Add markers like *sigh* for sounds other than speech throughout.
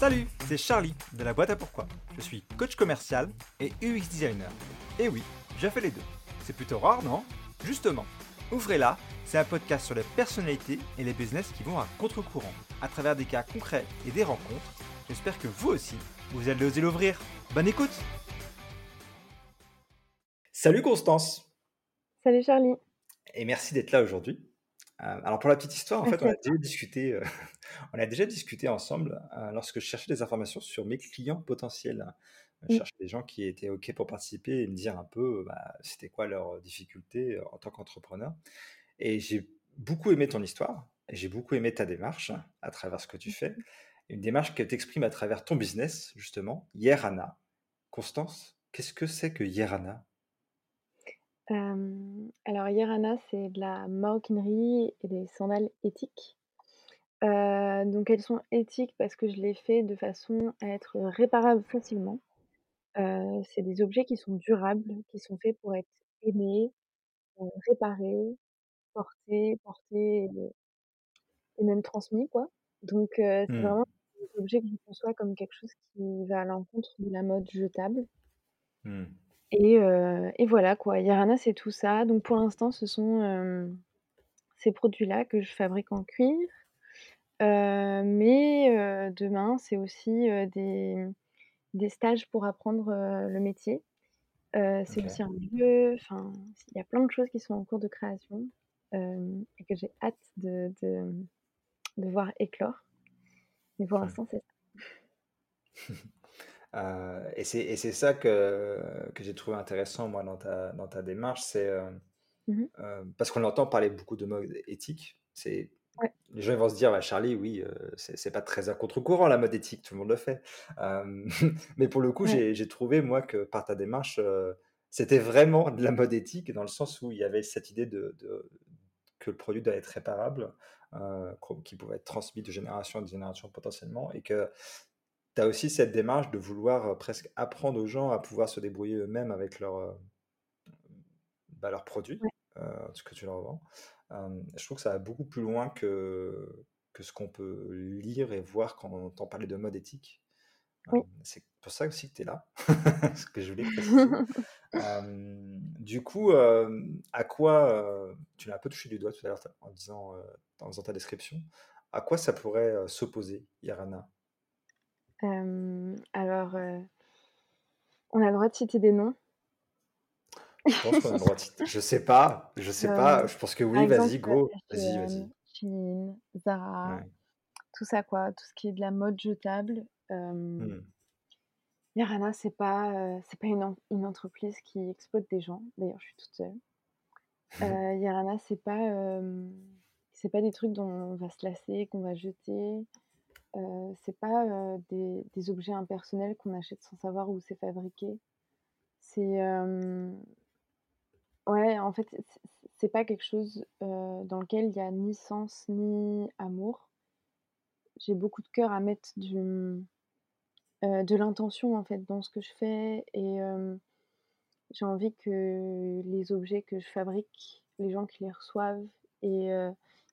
Salut, c'est Charlie de la boîte à pourquoi. Je suis coach commercial et UX designer. Et oui, j'ai fait les deux. C'est plutôt rare, non? Justement, Ouvrez-la, c'est un podcast sur les personnalités et les business qui vont à contre-courant, à travers des cas concrets et des rencontres. J'espère que vous aussi, vous allez oser l'ouvrir. Bonne écoute Salut Constance Salut Charlie Et merci d'être là aujourd'hui. Euh, alors pour la petite histoire, en fait, on a déjà discuté, euh, *laughs* on a déjà discuté ensemble euh, lorsque je cherchais des informations sur mes clients potentiels. Je mmh. cherchais des gens qui étaient OK pour participer et me dire un peu bah, c'était quoi leurs difficultés en tant qu'entrepreneur. Et j'ai beaucoup aimé ton histoire et j'ai beaucoup aimé ta démarche à travers ce que tu fais. Une démarche que tu exprimes à travers ton business, justement, Yerana. Constance, qu'est-ce que c'est que Yerana? Alors Yerana, c'est de la maroquinerie et des sandales éthiques. donc elles sont éthiques parce que je les fais de façon à être réparables facilement. c'est des objets qui sont durables, qui sont faits pour être aimés, réparés, portés portés et même transmis quoi. Donc c'est mmh. vraiment des objets que je conçois comme quelque chose qui va à l'encontre de la mode jetable. Mmh. Et et voilà quoi, Yarana, c'est tout ça. Donc pour l'instant, ce sont, ces produits-là que je fabrique en cuir. mais demain, c'est aussi, des des stages pour apprendre, le métier. c'est aussi un lieu, enfin, il y a plein de choses qui sont en cours de création, et que j'ai hâte de de de voir éclore. Mais pour l'instant, c'est ça. *laughs* Euh, et c'est ça que, que j'ai trouvé intéressant, moi, dans ta, dans ta démarche. C'est euh, mmh euh, parce qu'on entend parler beaucoup de mode éthique. C'est Les gens vont se dire, bah, Charlie, oui, c'est pas très à contre-courant la mode éthique, tout le monde le fait. *laughs* mais pour le coup, j'ai trouvé, moi, que par ta démarche, c'était vraiment de la mode éthique, dans le sens où il y avait cette idée de, de que le produit doit être réparable, qui pouvait être transmis de génération en génération potentiellement, et que tu as aussi cette démarche de vouloir presque apprendre aux gens à pouvoir se débrouiller eux-mêmes avec leur, bah, leurs produits, ce que tu leur vends. je trouve que ça va beaucoup plus loin que, que ce qu'on peut lire et voir quand on entend parler de mode éthique. c'est pour ça aussi que tu es là, *laughs* ce que je voulais préciser. du coup, à quoi, tu l'as un peu touché du doigt tout à l'heure en disant, en ta description, à quoi ça pourrait s'opposer, Irana alors, on a le droit de citer des noms? Je pense qu'on a le droit de citer je sais pas, je sais pas, je pense que oui, vas-y, go, vas-y, vas-y. Shein, Zara, tout ça quoi, tout ce qui est de la mode jetable. Mmh. Yarana, c'est pas, c'est pas une une entreprise qui exploite des gens. D'ailleurs, je suis toute seule. Yarana, c'est pas, c'est pas des trucs dont on va se lasser, qu'on va jeter. C'est pas, des objets impersonnels qu'on achète sans savoir où c'est fabriqué. C'est, ouais, en fait, c'est pas quelque chose, dans lequel il y a ni sens ni amour. J'ai beaucoup de cœur à mettre du, de l'intention, en fait, dans ce que je fais et j'ai envie que les objets que je fabrique, les gens qui les reçoivent et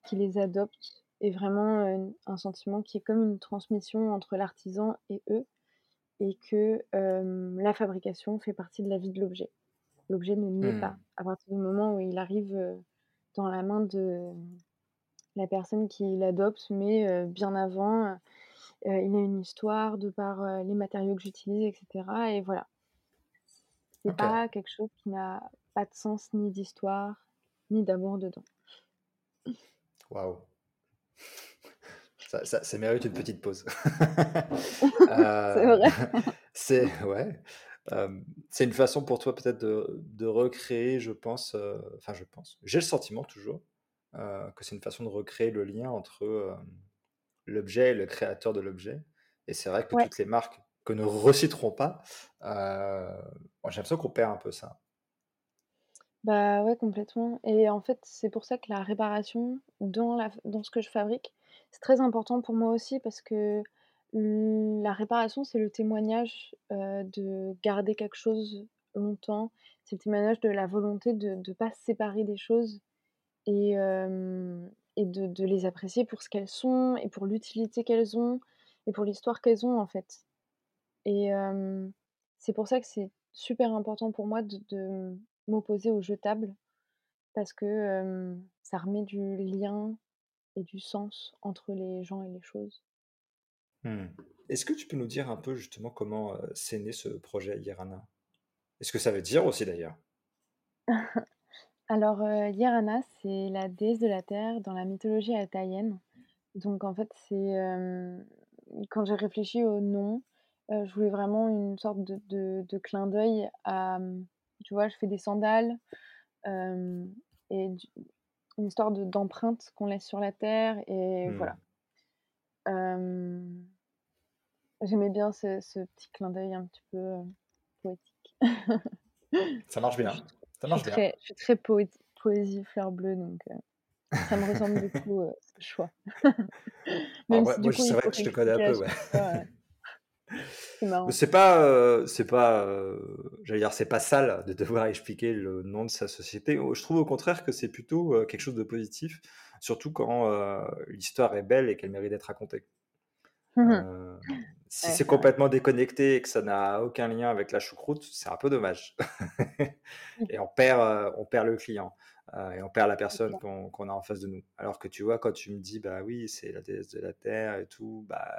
qui les adoptent et vraiment, un sentiment qui est comme une transmission entre l'artisan et eux et que, la fabrication fait partie de la vie de l'objet. L'objet ne naît pas. Mmh. À partir du moment où il arrive, dans la main de la personne qui l'adopte, mais, bien avant, il a une histoire de par, les matériaux que j'utilise et cetera et voilà. C'est pas quelque chose qui n'a pas de sens ni d'histoire, ni d'amour dedans. Waouh! Ça, ça, mérite une petite pause. *laughs* c'est vrai. Euh, c'est ouais. Euh, c'est une façon pour toi peut-être de, de, recréer, je pense, euh, enfin je pense, j'ai le sentiment toujours que c'est une façon de recréer le lien entre l'objet et le créateur de l'objet. Et c'est vrai que toutes les marques que ne reciteront pas, j'ai l'impression qu'on perd un peu ça. Bah ouais, complètement. Et en fait, c'est pour ça que la réparation dans, la, dans ce que je fabrique, c'est très important pour moi aussi parce que la réparation, c'est le témoignage de garder quelque chose longtemps. C'est le témoignage de la volonté de ne pas se séparer des choses et, et de, de les apprécier pour ce qu'elles sont et pour l'utilité qu'elles ont. et pour l'histoire qu'elles ont, en fait. Et c'est pour ça que c'est super important pour moi de m'opposer aux jetables parce que, ça remet du lien et du sens entre les gens et les choses. Mmh. Est-ce que tu peux nous dire un peu justement comment, heu, c'est né ce projet Yerana? est ce que ça veut dire aussi d'ailleurs? *laughs* Alors, heu, Yerana, c'est la déesse de la terre dans la mythologie altaïenne. Donc en fait, c'est, quand j'ai réfléchi au nom, je voulais vraiment une sorte de de de clin d'œil à, tu vois, je fais des sandales, et du une histoire de d'empreinte qu'on laisse sur la terre et Mmh. voilà. J'aimais bien ce ce petit clin d'œil un petit peu, heu, poétique. *laughs* Ça marche bien, ça je suis marche bien. je suis très poésie fleur bleue donc heu, ça me ressemble beaucoup, heu, ce choix. *laughs* Moi si c'est vrai que je te connais un peu, ouais. C'est pas, heu, c'est pas, heu, j'allais dire, c'est pas sale de devoir expliquer le nom de sa société. Au je trouve au contraire que c'est plutôt, heu, quelque chose de positif, surtout quand, l'histoire est belle et qu'elle mérite d'être racontée. Mmh si Ouais, c'est complètement déconnecté et que ça n'a aucun lien avec la choucroute, c'est un peu dommage Oui, *laughs* et on perd, on perd le client, et on perd la personne qu'on a en face de nous. Alors que tu vois, quand tu me dis: «Bah oui, c'est la déesse de la terre et tout», bah,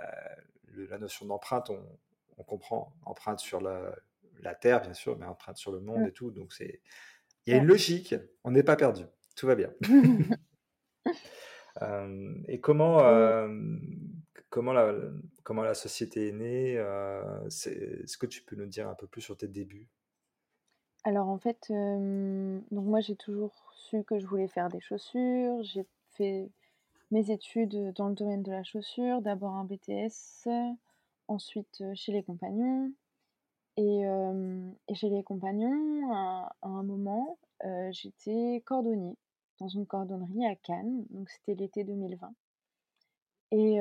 le la notion d'empreinte, on on comprend. Empreinte sur la la terre, bien sûr, mais empreinte sur le monde Mmh, et tout, donc c'est il y a une logique, on n'est pas perdu, tout va bien. Hem *laughs* *laughs* et comment, hem, comment la comment la société est née? C'est est-ce que tu peux nous dire un peu plus sur tes débuts? alors en fait, donc moi j'ai toujours su que je voulais faire des chaussures. J'ai fait mes études, dans le domaine de la chaussure, d'abord un BTS, ensuite, heu, chez les compagnons. Et hem et chez les compagnons, à un moment, j'étais cordonnier dans une cordonnerie à Cannes, donc c'était l'été 2020 et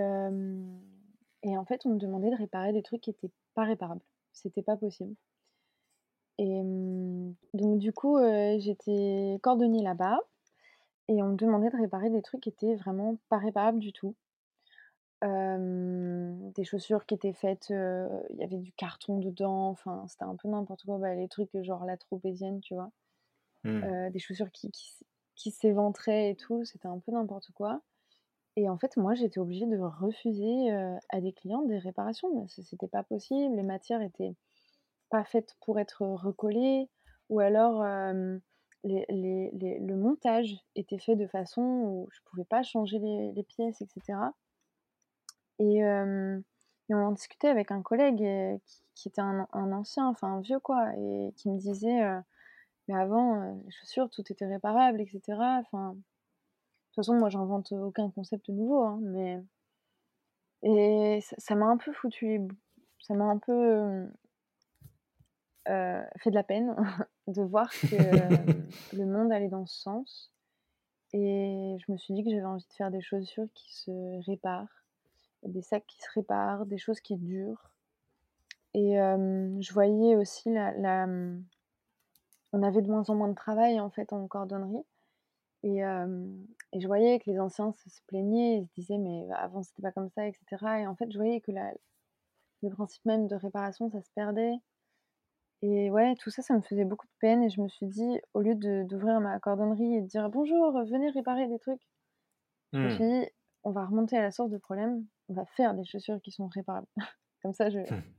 et en fait, on me demandait de réparer des trucs qui étaient pas réparables. C'était pas possible. Et donc du coup, j'étais cordonnier là-bas et on me demandait de réparer des trucs qui étaient vraiment pas réparables du tout. Des chaussures qui étaient faites, il y avait du carton dedans, enfin, c'était un peu n'importe quoi. Bah, les trucs, genre la tropézienne, tu vois? Mmh. Des chaussures qui qui s'éventraient et tout, c'était un peu n'importe quoi et en fait, moi, j'étais obligée de refuser, à des clients des réparations parce que c'était pas possible. Les matières étaient pas faites pour être recollées ou alors, les le montage était fait de façon où je pouvais pas changer les pièces et cetera. Et on en discutait avec un collègue qui était un ancien, enfin un vieux quoi et qui me disait, heu: «Mais avant, heu, les chaussures, tout était réparable et cetera». Enfin, de toute façon, moi, j'invente aucun concept nouveau, hein, mais et ça m'a un peu foutu ça m'a un peu, heu, fait de la peine *laughs* de voir que, *laughs* le monde allait dans ce sens et je me suis dit que j'avais envie de faire des chaussures qui se réparent, des sacs qui se réparent, des choses qui durent. Et hem, je voyais aussi la la, on avait de moins en moins de travail, en fait, en cordonnerie et et je voyais que les anciens se se plaignaient. Ils se disaient: «Mais avant, c'était pas comme ça» et cetera et en fait, je voyais que la le principe même de réparation, ça se perdait et ouais, tout ça, ça me faisait beaucoup de peine et je me suis dit: «Au lieu de d'ouvrir ma cordonnerie et de dire: "Bonjour, venez réparer des trucs"», je me suis Mmh. dit: «On va remonter à la source du problème, on va faire des chaussures qui sont réparables». *laughs* Comme ça, je *laughs*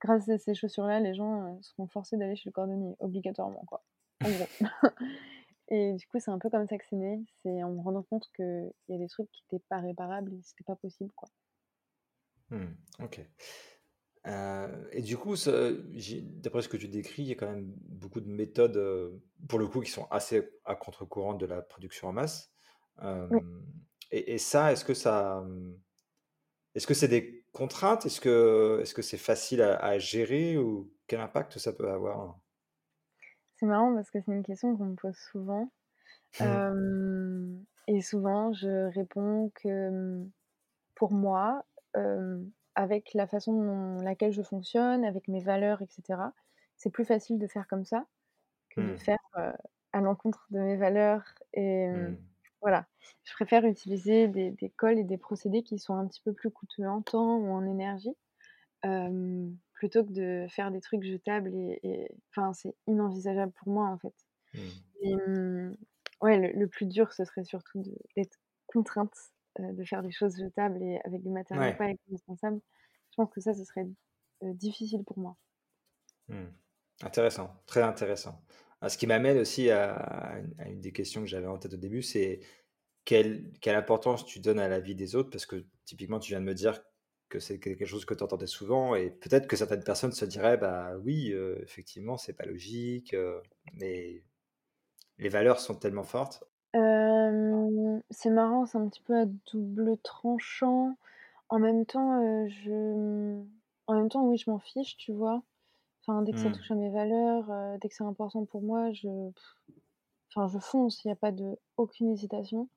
Grâce à ces chaussures-là, les gens, heu, seront forcés d'aller chez le cordonnier, obligatoirement, quoi, en gros. *laughs* Et du coup, c'est un peu comme ça que c'est né. C'est en me rendant compte qu'il y a des trucs qui étaient pas réparables et c'était pas possible, quoi. Mmh. OK. Heu et du coup, d'après ce que tu décris, il y a quand même beaucoup de méthodes, heu, pour le coup, qui sont assez à contre-courant de la production en masse. Oui, Hem et et ça, est-ce que ça, mmh, est-ce que c'est des contraintes? Est-ce que est-ce que c'est facile à à gérer ou quel impact ça peut avoir? c'est marrant parce que c'est une question qu'on me pose souvent, *laughs* et souvent je réponds que, mmh, pour moi, hem, avec la façon dont laquelle je fonctionne, avec mes valeurs et cetera, c'est plus facile de faire comme ça que de Mmh. faire, heu, à l'encontre de mes valeurs et mmh voilà, je préfère utiliser des des cols et des procédés qui sont un petit peu plus coûteux en temps ou en énergie, plutôt que de faire des trucs jetables et enfin, c'est inenvisageable pour moi, en fait Mmh. et ouais, le le plus dur, ce serait surtout d'être contrainte, de faire des choses jetables et avec des matériaux Ouais. pas éco-responsables. Je pense que ça, ce serait, heu, difficile pour moi. Mmh. Intéressant, très intéressant. Ah, ce qui m'amène aussi à à une des questions que j'avais en tête au début, c'est quelle quelle importance tu donnes à la vie des autres? Parce que typiquement, tu viens de me dire que c'est quelque chose que tu entendais souvent et peut-être que certaines personnes se diraient: «Bah oui, heu, effectivement, c'est pas logique», mais les valeurs sont tellement fortes. Hem, c'est marrant, c'est un petit peu à double tranchant. En même temps, heu, je, mmh, en même temps, oui, je m'en fiche, tu vois? Enfin, dès que ça Mmh. touche à mes valeurs, heu, dès que c'est important pour moi, je enfin, je fonce, il y a pas de aucune hésitation.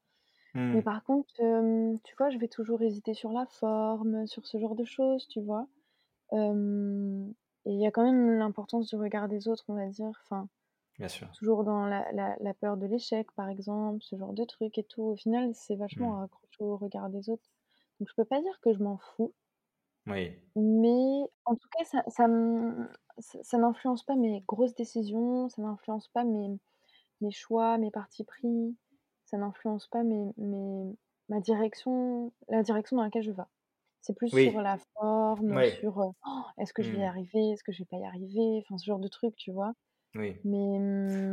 Mais Mmh. par contre, hem, tu vois, je vais toujours hésiter sur la forme, sur ce genre de choses, tu vois? Hem et il y a quand même l'importance du regard des autres, on va dire. Enfin, Bien sûr. toujours dans la la la peur de l'échec, par exemple, ce genre de trucs et tout. Au final, c'est vachement accroché au regard des autres. Donc je peux pas dire que je m'en fous, Oui. mais en tout cas, ça ça ça ça n'influence pas mes grosses décisions, ça n'influence pas mes mes choix, mes partis pris, ça n'influence pas mes mes ma direction la direction dans laquelle je vais. C'est plus sur la forme, Oui. sur, heu: «Est-ce que je vais y Mmh. arriver? Est-ce que je vais pas y arriver?» enfin, ce genre de trucs, tu vois? Oui. Mais,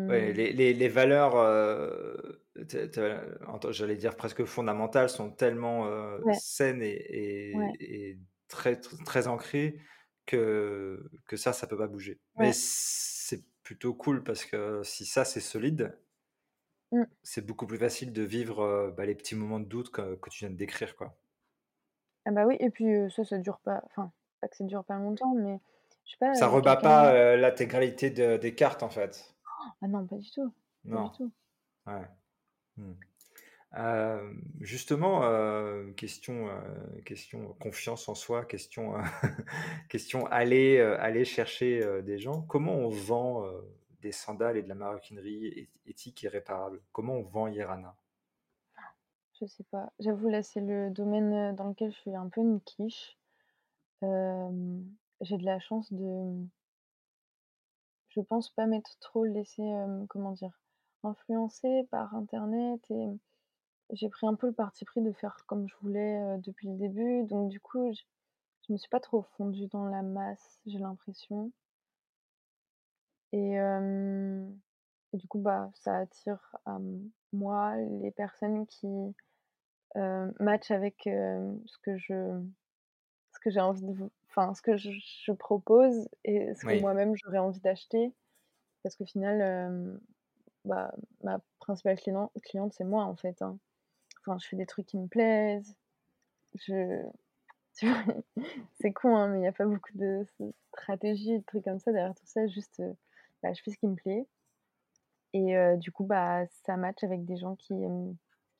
Ouais, mmh, les les les valeurs, ent j'allais dire presque fondamentales sont tellement, ouais, saines et ouais, et et très tr très ancrées que que ça, ça peut pas bouger. Mais c'est plutôt cool parce que si ça, c'est solide, Mmh. c'est beaucoup plus facile de vivre, heu, bah, les petits moments de doute que que tu viens de décrire, quoi. Ah bah, oui et puis, ça, ça dure pas enfin, pas que ça dure pas longtemps, mais je sais pas, Ça heu, rebat pas, heu, l'intégralité de des cartes, en fait. ah non, pas du tout, pas du Non. tout. Ouais. Mmh. Hem, justement, question, question confiance en soi, question, *laughs* question aller, aller chercher, des gens. Comment on vend, des sandales et de la maroquinerie éth éthique et réparable? Comment on vend Irana? Je sais pas. J'avoue, là, c'est le domaine, dans lequel je suis un peu une quiche. J'ai de la chance de, je pense pas m'être trop laissée, hem, comment dire? Influencer par internet et j'ai pris un peu le parti pris de faire comme je voulais, depuis le début. Donc du coup, je je me suis pas trop fondue dans la masse, j'ai l'impression et du coup, bah, ça attire à moi les personnes qui, matchent avec, ce que je ce que j'ai envie de enfin, ce que je je propose et ce que Oui, moi-même j'aurais envie d'acheter. Parce qu'au final, hem, bah, ma principale client cliente, c'est moi, en fait, hein. Enfin, je fais des trucs qui me plaisent, je? *laughs* C'est con, hein, mais il y a pas beaucoup de stratégie, de trucs comme ça derrière tout ça, juste, heu, bah, je fais ce qui me plaît et heu, du coup, bah, ça match avec des gens qui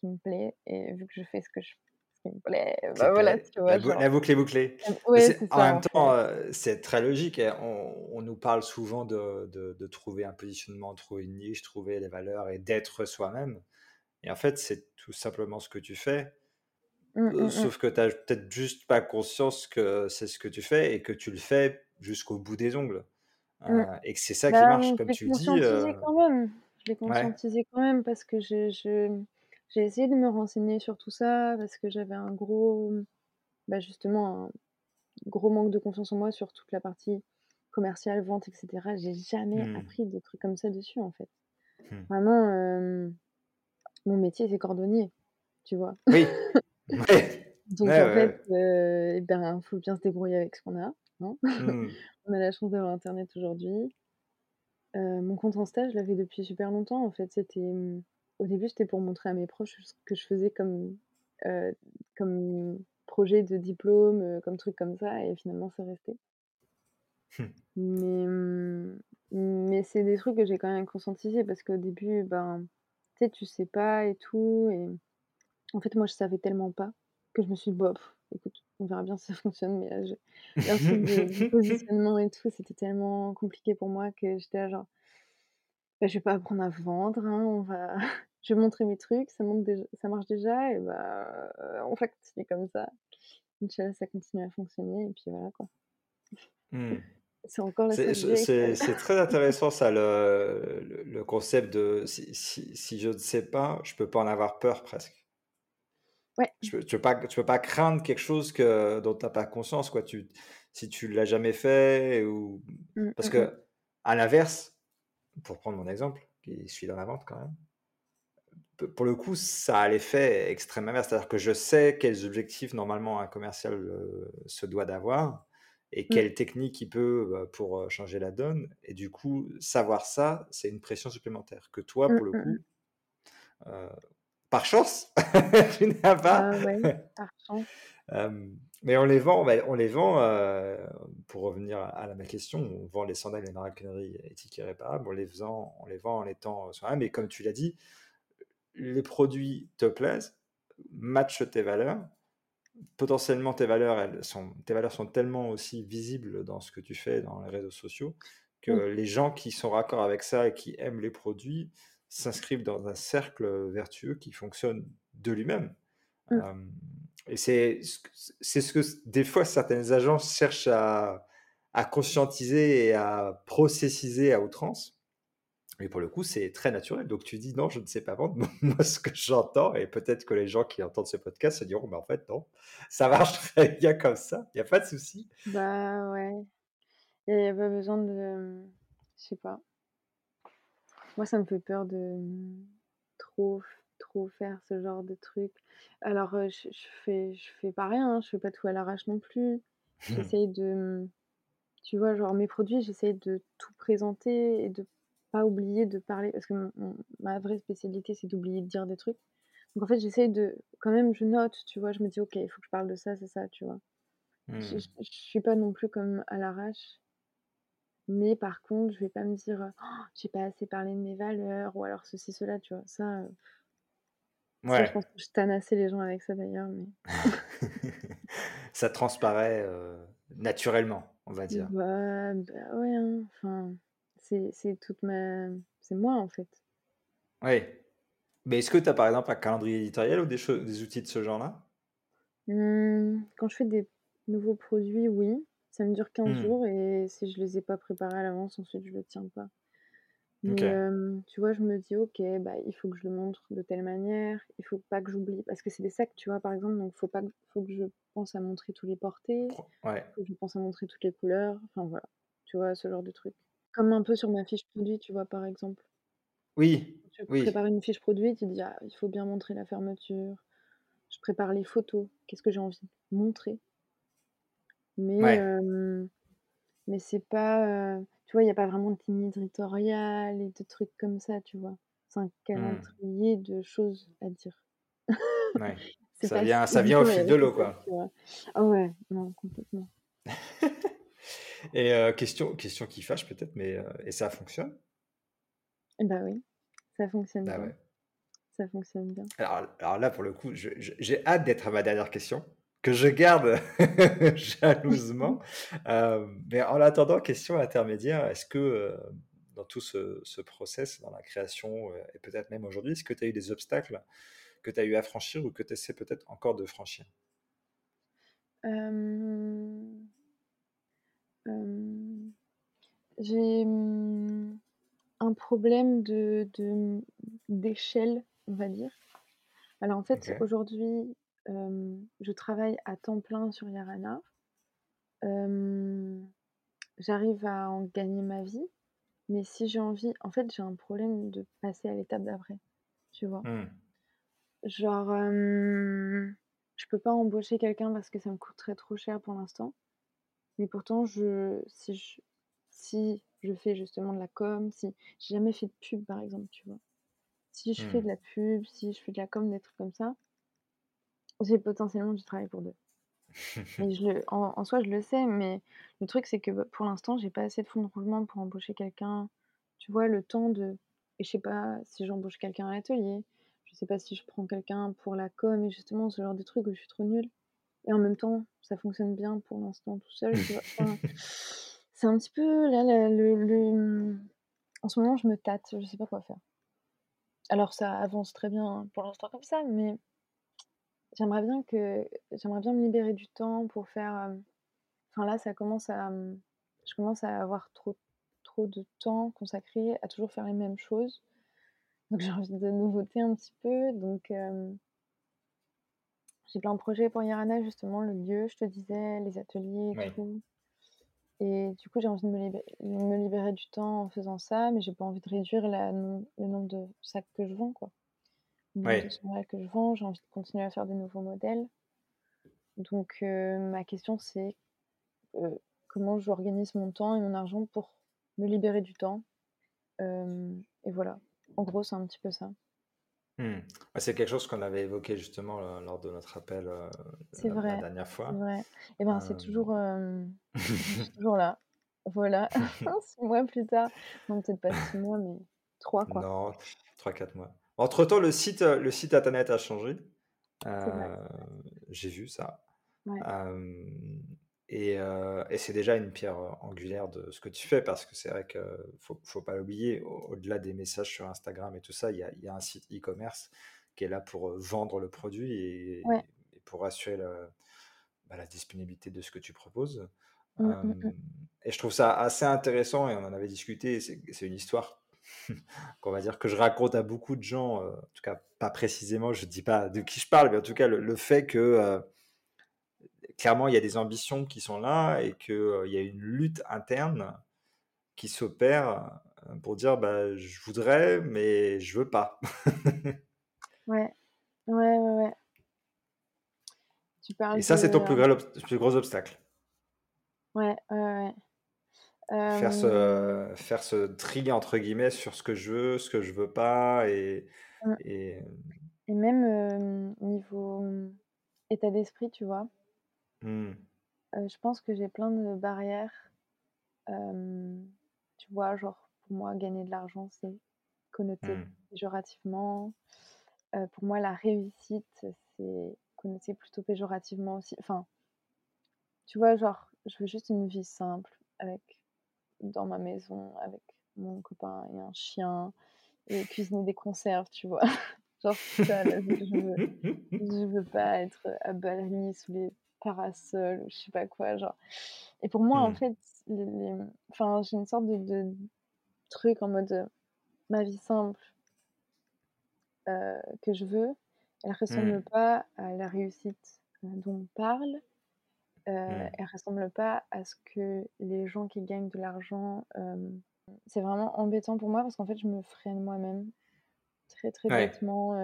qui me plaît et vu que je fais ce que je qui me plaît, qui bah, voilà, la vois? bou Genre la boucle est bouclée. ouais, c'est en ça, même en temps, heu, c'est très logique on on nous parle souvent de de de trouver un positionnement, trouver une niche, trouver des valeurs et d'être soi-même et en fait, c'est tout simplement ce que tu fais. Mmh, Heu, mmh mh. sauf que tu as peut-être juste pas conscience que c'est ce que tu fais et que tu le fais jusqu'au bout des ongles, Mmh. et que c'est ça qui Bah, marche mmh, je comme tu dis, conscientisé heu quand même. Je l'ai ouais. conscientisé quand même parce que je je j'ai essayé de me renseigner sur tout ça parce que j'avais un gros, bah, justement, un gros manque de confiance en moi sur toute la partie commerciale, vente et cetera. J'ai jamais Mmh. appris des trucs comme ça dessus, en fait. Mmh. Vraiment, hem, mon métier, c'est cordonnier, tu vois? Oui. *laughs* Ouais. Donc Ouais, ouais, en fait, ouais. heu et ben, faut bien se débrouiller avec ce qu'on a, hein. Mmh. *laughs* On a la chance d'avoir internet aujourd'hui. Heu, mon compte Insta, je l'avais depuis super longtemps, en fait. C'était, au début, c'était pour montrer à mes proches ce que je faisais comme, heu, comme projet de diplôme, heu, comme truc comme ça et finalement, c'est resté. Mmh. Mais, mmh, mais c'est des trucs que j'ai quand même conscientisés parce qu'au début, ben, tu sais, tu sais pas et tout et en fait, moi, je savais tellement pas que je me suis dit: «Bah, pff, écoute, on verra bien si ça fonctionne», mais là, je de *laughs* positionnement et tout, c'était tellement compliqué pour moi que j'étais là genre: «Bah, je vais pas apprendre à vendre, hein, on va» je vais montrer mes trucs, ça monte ça marche déjà et bah, on va continuer comme ça. Inch'Allah, ça continue à fonctionner et puis voilà quoi. Mmh. C'est encore la C'est très intéressant ça, le, le, concept de si, si, si, je ne sais pas, je peux pas en avoir peur presque. Ouais. tu ne peux, pas, tu peux pas craindre quelque chose que, dont tu n'as pas conscience. Quoi. Tu, si tu l'as jamais fait, ou... Mmh, parce mmh, que à l'inverse, pour prendre mon exemple, qui suis dans la vente quand même, pour le coup, ça a l'effet extrêmement inverse. C'est-à-dire que je sais quels objectifs normalement un commercial euh, se doit d'avoir et mmh. quelles techniques il peut bah, pour euh, changer la donne. Et du coup, savoir ça, c'est une pression supplémentaire que toi, pour le coup, euh, par chance, *laughs* tu n'as pas. Ouais, par chance. *laughs* mais on les vend, on les vend pour revenir à, la, ma question, on vend les sandales et les raconneries éthiques et réparables, on les, vend, on les vend en étant soi Mais comme tu l'as dit, les produits te plaisent, matchent tes valeurs. Potentiellement, tes valeurs, elles sont, tes valeurs sont tellement aussi visibles dans ce que tu fais dans les réseaux sociaux que mmh. les gens qui sont raccord avec ça et qui aiment les produits s'inscrivent dans un cercle vertueux qui fonctionne de lui-même. Mmh. Et c'est ce que des fois certaines agences cherchent à, à conscientiser et à processiser à outrance. Mais pour le coup, c'est très naturel. Donc tu dis non, je ne sais pas vendre. *laughs* Moi, ce que j'entends, et peut-être que les gens qui entendent ce podcast se diront, mais en fait, non, ça marche *laughs* très bien comme ça, il n'y a pas de souci. Bah ouais. Il n'y a pas besoin de. Je sais pas. Moi, ça me fait peur de trop trop faire ce genre de truc. Alors, je, fais, je fais pas rien, hein, je fais pas tout à l'arrache non plus. *laughs* J'essaye de, tu vois, genre mes produits, j'essaye de tout présenter et de pas oublier de parler, parce que ma vraie spécialité, c'est d'oublier de dire des trucs. Donc en fait, j'essaye de, quand même, je note, tu vois, je me dis, ok, il faut que je parle de ça, c'est ça, tu vois. Je, mmh. je, suis pas non plus comme à l'arrache. Mais par contre, je vais pas me dire, «Oh, j'ai pas assez parlé de mes valeurs, ou alors ceci, cela, tu vois. Ça, Ouais. je pense que je tanassais les gens avec ça d'ailleurs, mais *laughs* Ça transparaît, naturellement, on va dire. Bah, bah ouais, hein, enfin, c'est toute ma c'est moi, en fait. Oui. Mais est-ce que tu as, par exemple, un calendrier éditorial ou des des outils de ce genre-là? Mmh, quand je fais des nouveaux produits, oui, ça me dure 15 mmh. jours et si je les ai pas préparés à l'avance, ensuite je le tiens pas. Mais tu vois, je me dis: «OK, bah, il faut que je le montre de telle manière, il faut pas que j'oublie» parce que c'est des sacs, tu vois, par exemple, donc faut pas faut que je pense à montrer tous les portés, Ouais. faut que je pense à montrer toutes les couleurs, enfin voilà, tu vois, ce genre de truc. Comme un peu sur ma fiche produit, tu vois, par exemple. Oui, Tu oui. prépares une fiche produit, tu dis: «Ah, il faut bien montrer la fermeture». Je prépare les photos, qu'est-ce que j'ai envie de montrer? Mais mais c'est pas, tu vois, il y a pas vraiment de ligne éditoriale et de trucs comme ça, tu vois? C'est un mmh. calendrier de choses à dire. Ouais. *laughs* Ça vient ça vient au fil de l'eau, quoi. Ah ouais, non, complètement. *laughs* Et question question qui fâche peut-être, mais et ça fonctionne? Eh bah oui, ça fonctionne bah bien. Ça fonctionne bien. Alors alors là, pour le coup, j'ai hâte d'être à ma dernière question que je garde *laughs* jalousement. *laughs* Euh, mais en attendant, question intermédiaire, est-ce que euh, dans tout ce, ce, process, dans la création, euh, et peut-être même aujourd'hui, est-ce que tu as eu des obstacles que tu as eu à franchir ou que tu essaies peut-être encore de franchir? J'ai mmh, un problème de d'échelle, on va dire. Alors en fait, aujourd'hui, je travaille à temps plein sur Yarana. j'arrive à en gagner ma vie, mais si j'ai envie en fait, j'ai un problème de passer à l'étape d'après, tu vois? Mmh. Genre, je peux pas embaucher quelqu'un parce que ça me coûterait trop cher pour l'instant, mais pourtant je si je si je fais justement de la com, si j'ai jamais fait de pub par exemple, tu vois? Si je fais de mmh. la pub, si je fais de la com, des trucs comme ça j'ai potentiellement du travail pour deux. Et je le en soi, je le sais, mais le truc, c'est que, bah, pour l'instant, j'ai pas assez de fonds de roulement pour embaucher quelqu'un. Tu vois, le temps de et je sais pas si j'embauche quelqu'un à l'atelier, je sais pas si je prends quelqu'un pour la com et justement ce genre de truc où je suis trop nulle et en même temps, ça fonctionne bien pour l'instant tout seul, *laughs* c'est un petit peu là, le le en ce moment, je me tâte, je sais pas quoi faire. alors ça avance très bien hein, pour l'instant comme ça, mais j'aimerais bien que j'aimerais bien me libérer du temps pour faire, hem enfin là, ça commence à, je commence à avoir trop trop de temps consacré à toujours faire les mêmes choses. Donc j'ai envie de nouveautés un petit peu, donc hem j'ai plein de projets pour Yarana justement, le lieu, je te disais, les ateliers et Oui. tout. Et du coup, j'ai envie de me libé me libérer du temps en faisant ça, mais j'ai pas envie de réduire la le nombre de sacs que je vends, quoi. Le nombre de Oui. sandales que je vends, j'ai envie de continuer à faire des nouveaux modèles. Donc heu, ma question c'est, heu, comment j'organise mon temps et mon argent pour me libérer du temps? Hem et voilà. En gros, c'est un petit peu ça. Mmh. Bah, c'est quelque chose qu'on avait évoqué justement, heu, lors de notre appel, C'est la dernière c'est fois. vrai. Et ben, c'est toujours, *laughs* toujours là. Voilà, *laughs* *laughs* 6 mois plus tard. Non, peut-être pas 6 mois, mais 3 quoi. Non, 3-4 mois. Entre temps, le site, heu, le site internet a changé. C'est c'est j'ai vu ça. Ouais. Hem et c'est déjà une pierre, heu, angulaire de ce que tu fais parce que c'est vrai que faut faut pas l'oublier, au au-delà des messages sur Instagram et tout ça, il y a il y a un site e-commerce qui est là pour, heu, vendre le produit Ouais. et pour assurer le bah, la disponibilité de ce que tu proposes. Mmh, mmh mh. Hem et je trouve ça assez intéressant et on en avait discuté, c'est une histoire *laughs* qu'on va dire que je raconte à beaucoup de gens, en tout cas pas précisément, je dis pas de qui je parle, mais en tout cas le le fait que, clairement il y a des ambitions qui sont là et que, heu, il y a une lutte interne qui s'opère, heu, pour dire: «Bah, je voudrais, mais je veux pas». *laughs* Ouais. Ouais, ouais, ouais. Tu Et de, ça, c'est ton plus hem gros plus gros obstacle? ouais, ouais, ouais. Faire ce faire ce «tri» entre guillemets sur ce que je veux, ce que je veux pas et mmh et et même, hem, niveau, état d'esprit, tu vois? Mmh, Heu, je pense que j'ai plein de barrières. Tu vois, genre, pour moi, gagner de l'argent, c'est connoté mmh, péjorativement. Heu, pour moi, la réussite, c'est connoté plutôt péjorativement aussi. Enfin, tu vois, genre, je veux juste une vie simple avec dans ma maison, avec mon copain et un chien et cuisiner des conserves, tu vois? *laughs* Genre, ça que je veux. Je veux pas être à Bali sous les parasols ou je sais pas quoi, genre. Et pour moi, en mmh, fait, les les enfin, j'ai une sorte de de truc en mode, ma vie simple, heu, que je veux, elle ressemble mmh, pas à la réussite, dont on parle, heu, mmh, elle ressemble pas à ce que les gens qui gagnent de l'argent, hem c'est vraiment embêtant pour moi parce qu'en fait, je me freine moi-même très, très ouais, bêtement,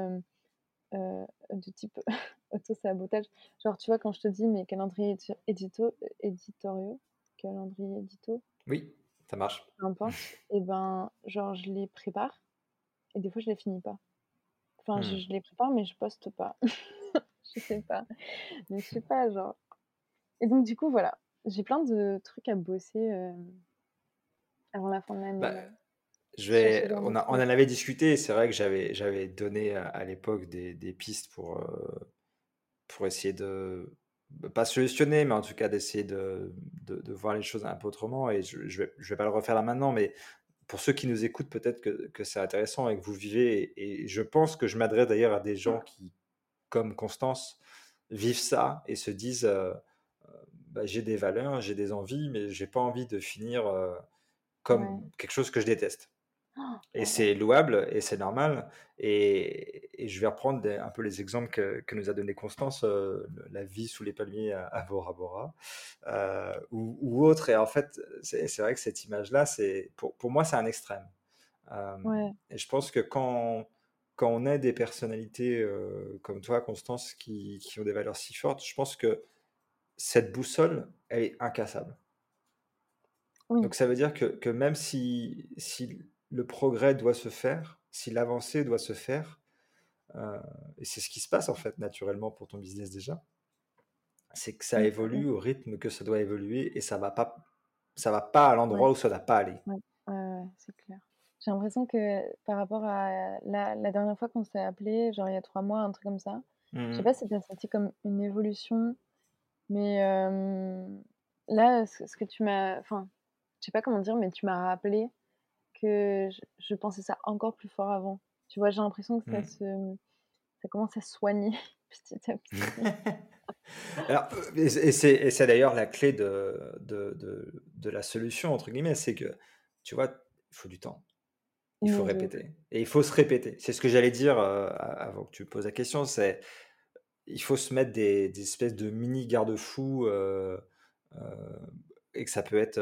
heu, de type *laughs* auto-sabotage. Genre, tu vois, quand je te dis mes calendriers édi édito éditoriaux, calendrier édito, oui, ça marche. peu importe *laughs* et ben, genre, je les prépare et des fois, je les finis pas. Enfin, je Mmh. je les prépare, mais je poste pas. *laughs* Je sais pas, mais je sais pas, genre et donc du coup, voilà, j'ai plein de trucs à bosser, hem, avant la fin de l'année, Bah, je vais on a on en avait discuté c'est vrai que j'avais j'avais donné à à l'époque des des pistes pour, heu, pour essayer de bah, pas solutionner, mais en tout cas d'essayer de de de voir les choses un peu autrement et je je vais je vais pas le refaire là maintenant, mais pour ceux qui nous écoutent, peut-être que que c'est intéressant et que vous vivez et et je pense que je m'adresse d'ailleurs à des gens qui, comme Constance, vivent ça et se disent, heu bah, j'ai des valeurs, j'ai des envies, mais j'ai pas envie de finir, Ouais. comme quelque chose que je déteste. Et ouais. c'est louable et c'est normal et et je vais reprendre des un peu les exemples que que nous a donné Constance, le la vie sous les palmiers à à Bora Bora, heu, ou ou autre et en fait, c'est vrai que cette image-là, pour pour moi, c'est un extrême. Ouais, et je pense que quand quand on est des personnalités, comme toi, Constance, qui qui ont des valeurs si fortes, je pense que cette boussole, elle est incassable. oui. Donc ça veut dire que que même si si le progrès doit se faire, si l'avancée doit se faire, heu et c'est ce qui se passe en fait naturellement pour ton business déjà, c'est que ça Mmh, mmh évolue au rythme que ça doit évoluer et ça va pas ça va pas à Ouais, l'endroit où ça doit pas aller. ouais, c'est clair. J'ai l'impression que par rapport à la la dernière fois qu'on s'est appelés, genre il y a 3 mois, un truc comme ça, je Mmh sais mh. pas si as senti comme une évolution, mais hem, là, ce ce que tu m'as enfin, je sais pas comment dire, mais tu m'as rappelé que je je pensais ça encore plus fort avant. Tu vois, j'ai l'impression que ça mmh. se ça commence à soigner *laughs* petit à petit. *laughs* Alors, et c'est d'ailleurs la clé de, de, de, de, la solution, entre guillemets, c'est que, tu vois, il faut du temps. Il faut répéter. Et il faut se répéter. C'est ce que j'allais dire euh, avant que tu poses la question, c'est il faut se mettre des, des espèces de mini garde-fous euh, euh, et que ça peut être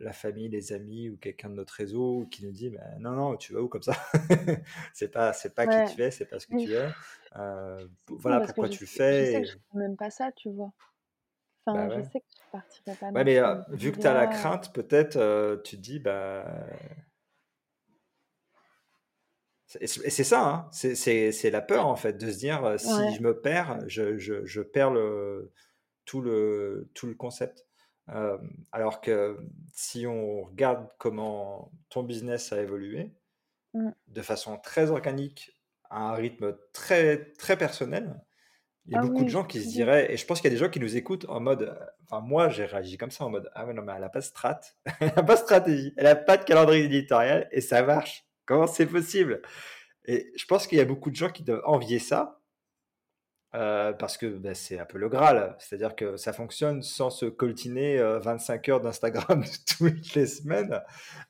la famille, les amis ou quelqu'un de notre réseau qui nous dit «Bah, non non tu vas où comme ça? *laughs* C'est pas c'est pas qui tu es c'est pas ce que tu es. Voilà pourquoi tu le fais je sais que je fais même pas ça tu vois. Enfin bah je sais que je partirais pas ouais, mais vu que tu as la crainte peut-être tu te dis bah et c'est ça, hein. c'est la peur en fait de se dire si je me perds, je, je, je perds le, tout, le, tout le concept. Euh, alors que si on regarde comment ton business a évolué, mmh. de façon très organique, à un rythme très, très personnel, il y a ah beaucoup de gens qui se diraient, et je pense qu'il y a des gens qui nous écoutent en mode, enfin moi j'ai réagi comme ça en mode, ah ouais non mais elle n'a pas de strat, *laughs* elle n'a pas de stratégie, elle n'a pas de calendrier éditorial et ça marche. Comment c'est possible? Et je pense qu'il y a beaucoup de gens qui doivent envier ça euh, parce que bah, c'est un peu le Graal, c'est-à-dire que ça fonctionne sans se coltiner 25 euh, heures d'Instagram *laughs* toutes les semaines.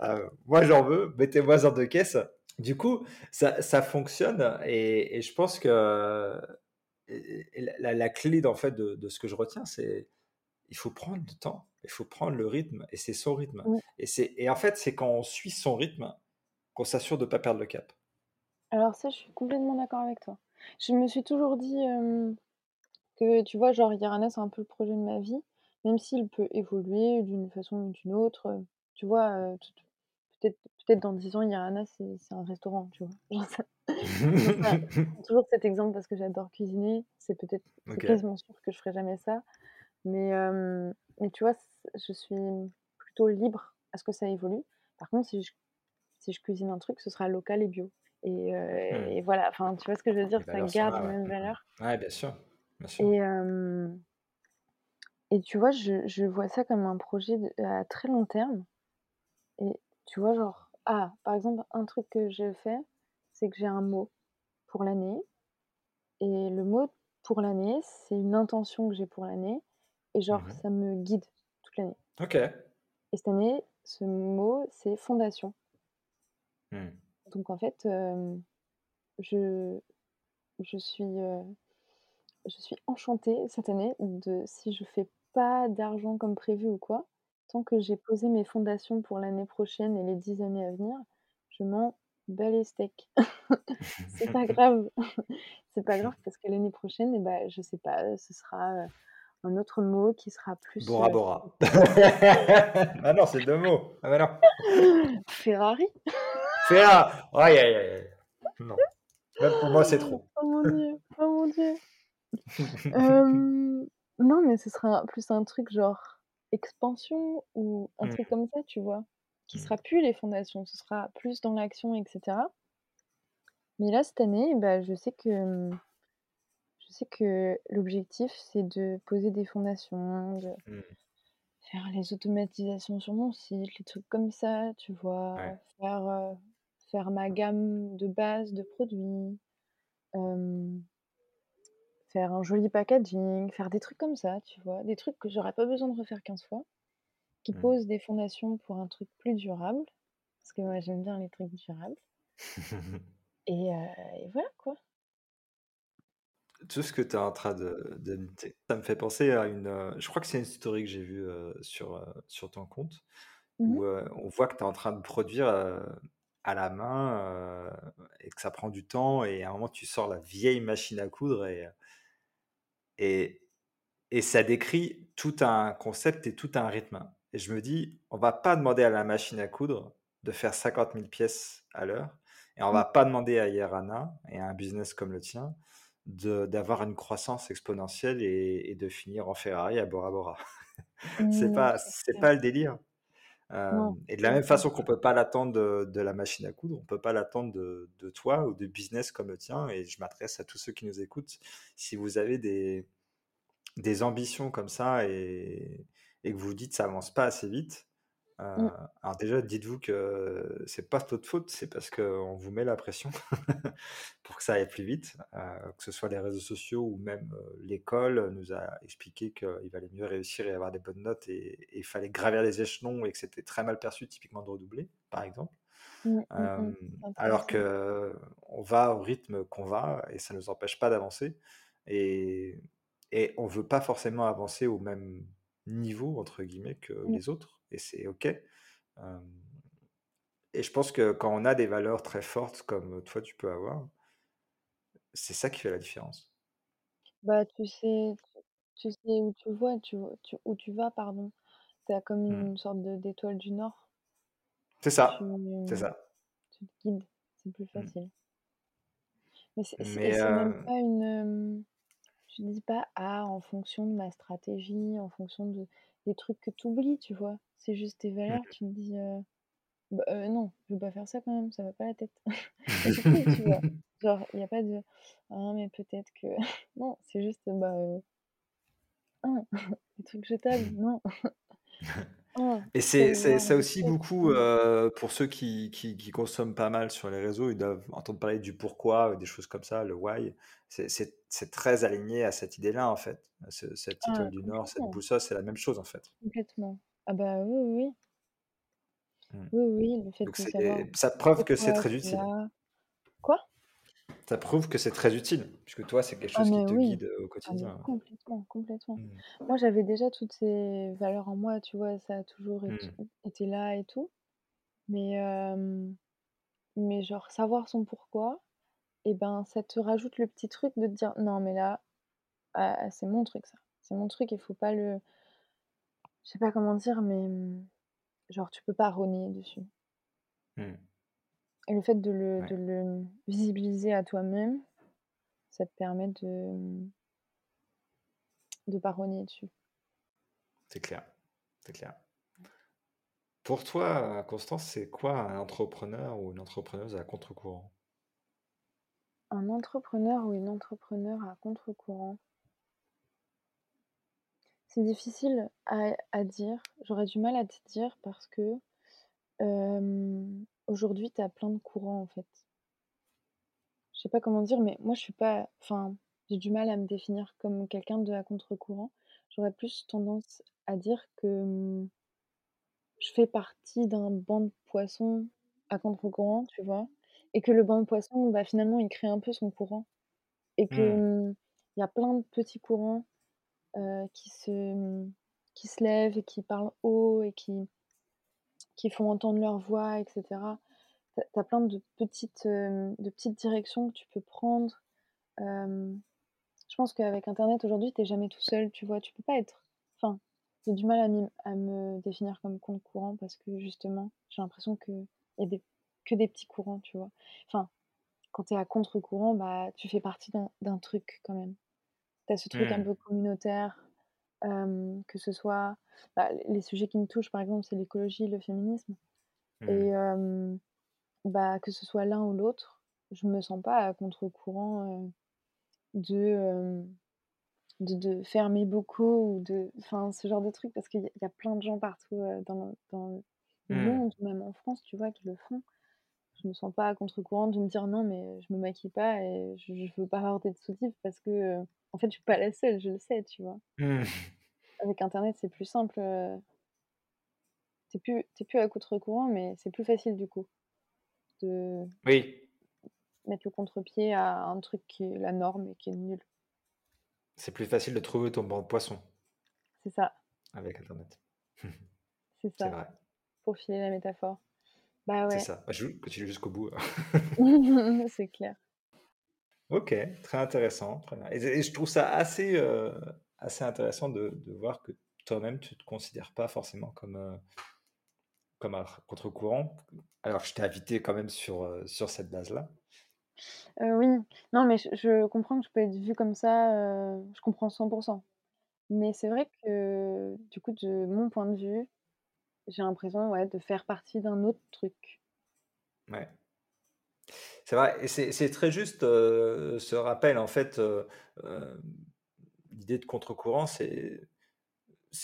Euh, moi, j'en veux, mettez-moi en deux caisses. Du coup, ça, ça fonctionne et, et, je pense que la, la, clé en fait, de, de, ce que je retiens, c'est il faut prendre du temps, il faut prendre le rythme et c'est son rythme. Et, et en fait, c'est quand on suit son rythme qu'on s'assure de ne pas perdre le cap. Alors ça, je suis complètement d'accord avec toi. Je me suis toujours dit, que tu vois, genre Yarana, c'est un peu le projet de ma vie, même s'il peut évoluer d'une façon ou d'une autre, tu vois? peut-être dans 10 ans, Yarana, c'est c'est un restaurant, tu vois? *laughs* Toujours cet exemple parce que j'adore cuisiner, c'est peut-être quasiment sûr que je ferai jamais ça, mais mais tu vois, je suis plutôt libre à ce que ça évolue. Par contre, si je si je cuisine un truc, ce sera local et bio. Et, mmh. et, voilà, enfin, tu vois ce que je veux dire, ça garde la même valeur. Ouais, bien sûr. Bien sûr. Et, et tu vois, je, je, vois ça comme un projet à très long terme. Et tu vois, genre, ah, par exemple, un truc que je fais, c'est que j'ai un mot pour l'année. Et le mot pour l'année, c'est une intention que j'ai pour l'année. Et genre, mmh ça me guide toute l'année. Ok. Et cette année, ce mot, c'est fondation. Mmh. Donc en fait, je, je, suis, je suis enchantée cette année de si je fais pas d'argent comme prévu ou quoi, tant que j'ai posé mes fondations pour l'année prochaine et les dix années à venir, je m'en bats les steaks. *laughs* c'est pas grave. *laughs* c'est pas grave parce que l'année prochaine, et eh ben, je sais pas, ce sera un autre mot qui sera plus. Bora Bora. *laughs* ah non, c'est deux mots. Ah bah Ferrari. Ferrari. Aïe, aïe, aïe. Non. Même pour moi, c'est trop. *laughs* Oh mon dieu. Oh mon dieu. *laughs* euh, non, mais ce sera plus un truc genre expansion ou un truc mmh. comme ça, tu vois. Qui mmh. sera plus les fondations. Ce sera plus dans l'action, etc. Mais là, cette année, bah, je sais que je sais que l'objectif, c'est de poser des fondations, de mmh. faire les automatisations sur mon site, les trucs comme ça, tu vois, faire, faire ma gamme de base de produits, faire un joli packaging, faire des trucs comme ça, tu vois, des trucs que j'aurais pas besoin de refaire 15 fois, qui mmh. posent des fondations pour un truc plus durable, parce que moi j'aime bien les trucs durables. et, et voilà quoi tout ce que tu es en train de, de ça me fait penser à une. Euh, je crois que c'est une story que j'ai vue euh, sur, euh, sur ton compte, mmh où on voit que tu es en train de produire à la main et que ça prend du temps, et à un moment tu sors la vieille machine à coudre, et, et, et ça décrit tout un concept et tout un rythme. Et je me dis, on va pas demander à la machine à coudre de faire 50 000 pièces à l'heure, et on va mmh. pas demander à Yerana et à un business comme le tien d'avoir une croissance exponentielle et, de finir en Ferrari à Bora Bora. *laughs* c'est mmh, pas c'est pas le délire. Et de la même façon qu'on peut pas l'attendre de, la machine à coudre, on peut pas l'attendre de, de, toi ou de business comme le tien. Et je m'adresse à tous ceux qui nous écoutent. Si vous avez des, des ambitions comme ça et, et que vous dites ça avance pas assez vite, Mmh. alors déjà, dites-vous que c'est pas votre faute, c'est parce qu'on vous met la pression *laughs* pour que ça aille plus vite, que ce soit les réseaux sociaux ou même l'école nous a expliqué qu'il valait mieux réussir et avoir des bonnes notes et il fallait gravir les échelons et que c'était très mal perçu typiquement de redoubler, par exemple. Mmh, mmh. alors que on va au rythme qu'on va et ça ne nous empêche pas d'avancer et et on veut pas forcément avancer au même niveau entre guillemets que les autres et c'est OK. et je pense que quand on a des valeurs très fortes comme toi tu peux avoir, c'est ça qui fait la différence. Bah, tu sais tu sais où tu vois, tu tu où tu vas, pardon. Tu as comme Mmh. une sorte de d'étoile du Nord. C'est Tu ça, c'est ça. tu te guides, c'est plus Mmh. facile. Mais c'est c'est et Mais c'est même pas une, tu dis pas: «Ah, en fonction de ma stratégie, en fonction de des trucs que tu oublies», tu vois? C'est juste tes valeurs, tu te dis, heu: «Bah, heu, non, je vais pas faire ça quand même, ça va pas la tête». *laughs* Et *laughs* c'est cool, tu vois? Genre, il y a pas de: «Ah mais peut-être que» *laughs* non, c'est juste, bah, heu «Oh, des trucs jetables, non». «Oh, Et c'est ça aussi beaucoup, non». heu, pour ceux qui qui qui consomment pas mal sur les réseaux, ils doivent entendre parler du pourquoi, des choses comme ça, le why. C'est c'est c'est très aligné à cette idée-là, en fait. Ce cette Ah étoile du Nord, cette complètement, boussole, c'est la même chose, en fait. complètement. Ah bah, oui, oui, oui. Mmh. Oui, oui, le fait Donc de savoir c'est ça prouve que c'est pourquoi très tu utile. Quoi? Ça prouve que c'est très utile, puisque toi, c'est quelque Ah chose qui te oui, guide, heu, au ah quotidien. complètement, complètement. Mmh. Moi, j'avais déjà toutes ces valeurs en moi, tu vois? Ça a toujours Mmh. été là et tout, mais hem, mais genre savoir son pourquoi et ben, ça te rajoute le petit truc de te dire: «Non mais là, ah, c'est mon truc ça, c'est mon truc, il faut pas le» je sais pas comment dire, mais mmh, genre tu peux pas rogner dessus. Et le fait de le Ouais, de le visibiliser à toi-même, ça te permet de, de pas rogner dessus. c'est clair, c'est clair. Pour toi, Constance, c'est quoi un entrepreneur ou une entrepreneuse à contre-courant? Un entrepreneur ou une entrepreneure à contre-courant? C'est difficile à à dire. J'aurais du mal à te dire parce que, aujourd'hui, tu as plein de courants, en fait. Je sais pas comment dire, mais moi, je suis pas enfin, j'ai du mal à me définir comme quelqu'un de à contre-courant. J'aurais plus tendance à dire que, mmh, je fais partie d'un banc de poissons à contre-courant, tu vois? Et que le banc de poissons, bah, finalement, il crée un peu son courant et que, Mmh. il y a plein de petits courants heu, qui se, mmh, qui se lèvent et qui parlent haut et qui qui font entendre leur voix et cetera. Tu as plein de petites, hem, de petites directions que tu peux prendre. Je pense qu'avec internet aujourd'hui, tu es jamais tout seul, tu vois? Tu peux pas être enfin, j'ai du mal à me définir comme contre courant parce que justement, j'ai l'impression qu'il y a des que des petits courants, tu vois? Enfin, quand tu es à contre-courant, bah, tu fais partie d'un d'un truc quand même. Tu as ce truc un Mmh. peu communautaire, que ce soit, bah, les sujets qui me touchent, par exemple, c'est l'écologie, le féminisme et Mmh. hem, bah, que ce soit l'un ou l'autre, je me sens pas à contre-courant, de, de mes bocaux ou de enfin, ce genre de truc parce qu'il y y a plein de gens partout, dans le dans le Mmh. monde, même en France, tu vois, qui le font. Je me sens pas à contre-courant de me dire: «Non, mais je me maquille pas et je je veux pas porter de soutif» parce que, en fait, je suis pas la seule, je le sais, tu vois? Mmh. Avec internet, c'est plus simple, heu, tu es plus es plus à contre-courant, mais c'est plus facile du coup de Oui, mettre le contre-pied à un truc qui est la norme et qui est nul. c'est plus facile de trouver ton banc de poisson C'est ça, avec internet. *laughs* c'est C'est ça, vrai, pour filer la métaphore. Bah c'est ouais, ça. Bah, je continue jusqu'au bout. *laughs* c'est clair. OK, très intéressant, très bien et et je trouve ça assez, heu, assez intéressant de de voir que toi-même, tu te considères pas forcément comme, heu, comme un contre-courant, alors je t'ai invité quand même sur, heu, sur cette base-là. Oui, non, mais je je comprends que je peux être vue comme ça, je comprends 100 Mais c'est vrai que, du coup, de mon point de vue, j'ai l'impression, ouais, de faire partie d'un autre truc. Ouais. C'est vrai et c'est très juste, heu, ce rappel en fait, heu, hem, l'idée de contre-courant, c'est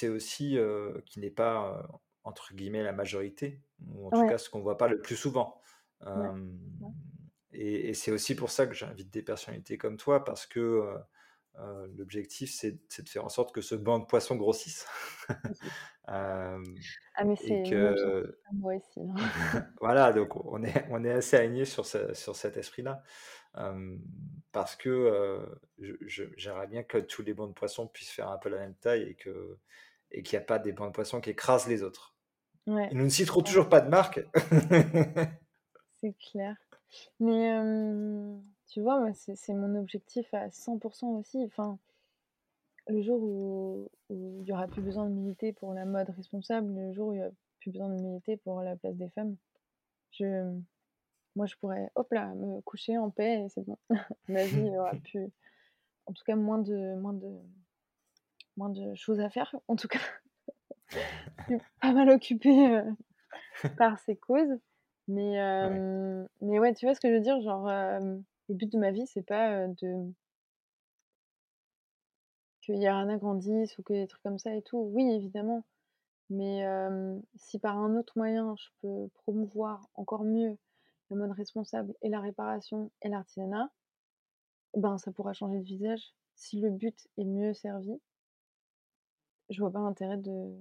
aussi, heu, qu'il n'est pas, entre guillemets la majorité, ou en tout cas ce qu'on voit pas le plus souvent. Et, c'est aussi pour ça que j'invite des personnalités comme toi, parce que l'objectif, c'est de faire en sorte que ce banc de poissons grossisse. *laughs* ah, mais c'est que... moi aussi. Hein. *laughs* voilà, donc on est, on est assez aligné sur, sur cet esprit-là. parce que j'aimerais bien que tous les bancs de poissons puissent faire un peu la même taille et qu'il n'y a pas des bancs de poissons qui écrasent les autres. Ouais. nous ne citerons toujours pas de marque. *laughs* c'est clair. Mais tu vois, moi, c'est mon objectif à 100% aussi. Enfin, le jour où il y aura plus besoin de militer pour la mode responsable, le jour où il y aura plus besoin de militer pour la place des femmes, je moi, je pourrais, hop là, me coucher en paix et c'est bon. *laughs* Ma vie, il y aura *laughs* plus en tout cas, moins de moins de moins de choses à faire, en tout cas. pas *laughs* mal occupée, par ces causes. Mais, ouais. mais ouais, tu vois ce que je veux dire? Genre, le but de ma vie, c'est pas, de que Yarana grandisse ou que des trucs comme ça et tout. Oui, évidemment. Mais, si par un autre moyen, je peux promouvoir encore mieux le mode responsable et la réparation et l'artisanat, ben, ça pourra changer de visage. Si le but est mieux servi je vois pas l'intérêt de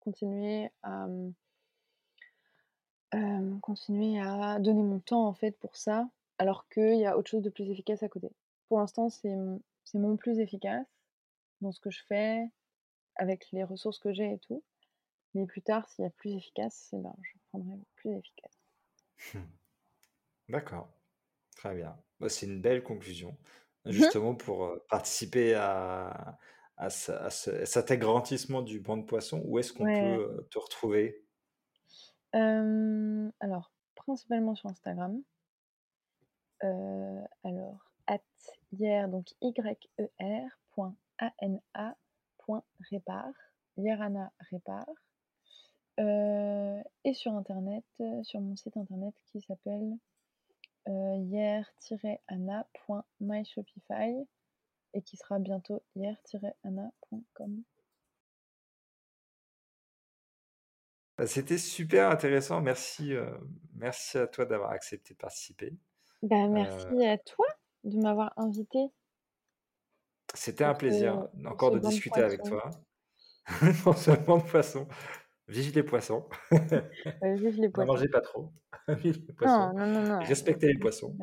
continuer à, continuer à donner mon temps, en fait, pour ça, alors qu'il y a autre chose de plus efficace à côté. Pour l'instant, c'est mon plus efficace dans ce que je fais, avec les ressources que j'ai et tout. Mais plus tard, s'il y a plus efficace, eh ben, je prendrai plus efficace. D'accord, très bien. Bah, c'est une belle conclusion, justement pour, participer à à, cet agrandissement du banc de poisson, où est-ce qu'on peut te retrouver? Alors, principalement sur Instagram. alors, at hier, donc y-e-r.ana.répar, Yerana répar. et sur internet, sur mon site internet qui s'appelle hier-ana.myshopify et qui sera bientôt hier-anna.com. Bah, c'était super intéressant. Merci, euh, merci à toi d'avoir accepté de participer. Bah, merci à toi de m'avoir invité. C'était un plaisir encore de discuter avec toi. *laughs* non seulement de poisson. Vive les poissons. *laughs* vive les poissons. *laughs* Ne mangez pas trop. Vive les poissons. Non, non, non, Respectez les poissons.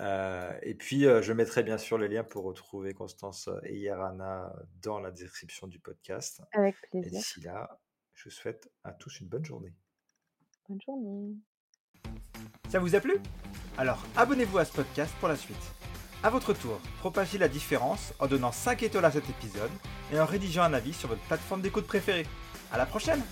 Euh, et puis, euh, je mettrai bien sûr le lien pour retrouver Constance et Yerana dans la description du podcast. Avec plaisir. Et d'ici là, je vous souhaite à tous une bonne journée. Bonne journée. Ça vous a plu? Alors, abonnez-vous à ce podcast pour la suite. À votre tour, propagez la différence en donnant 5 étoiles à cet épisode et en rédigeant un avis sur votre plateforme d'écoute préférée. À la prochaine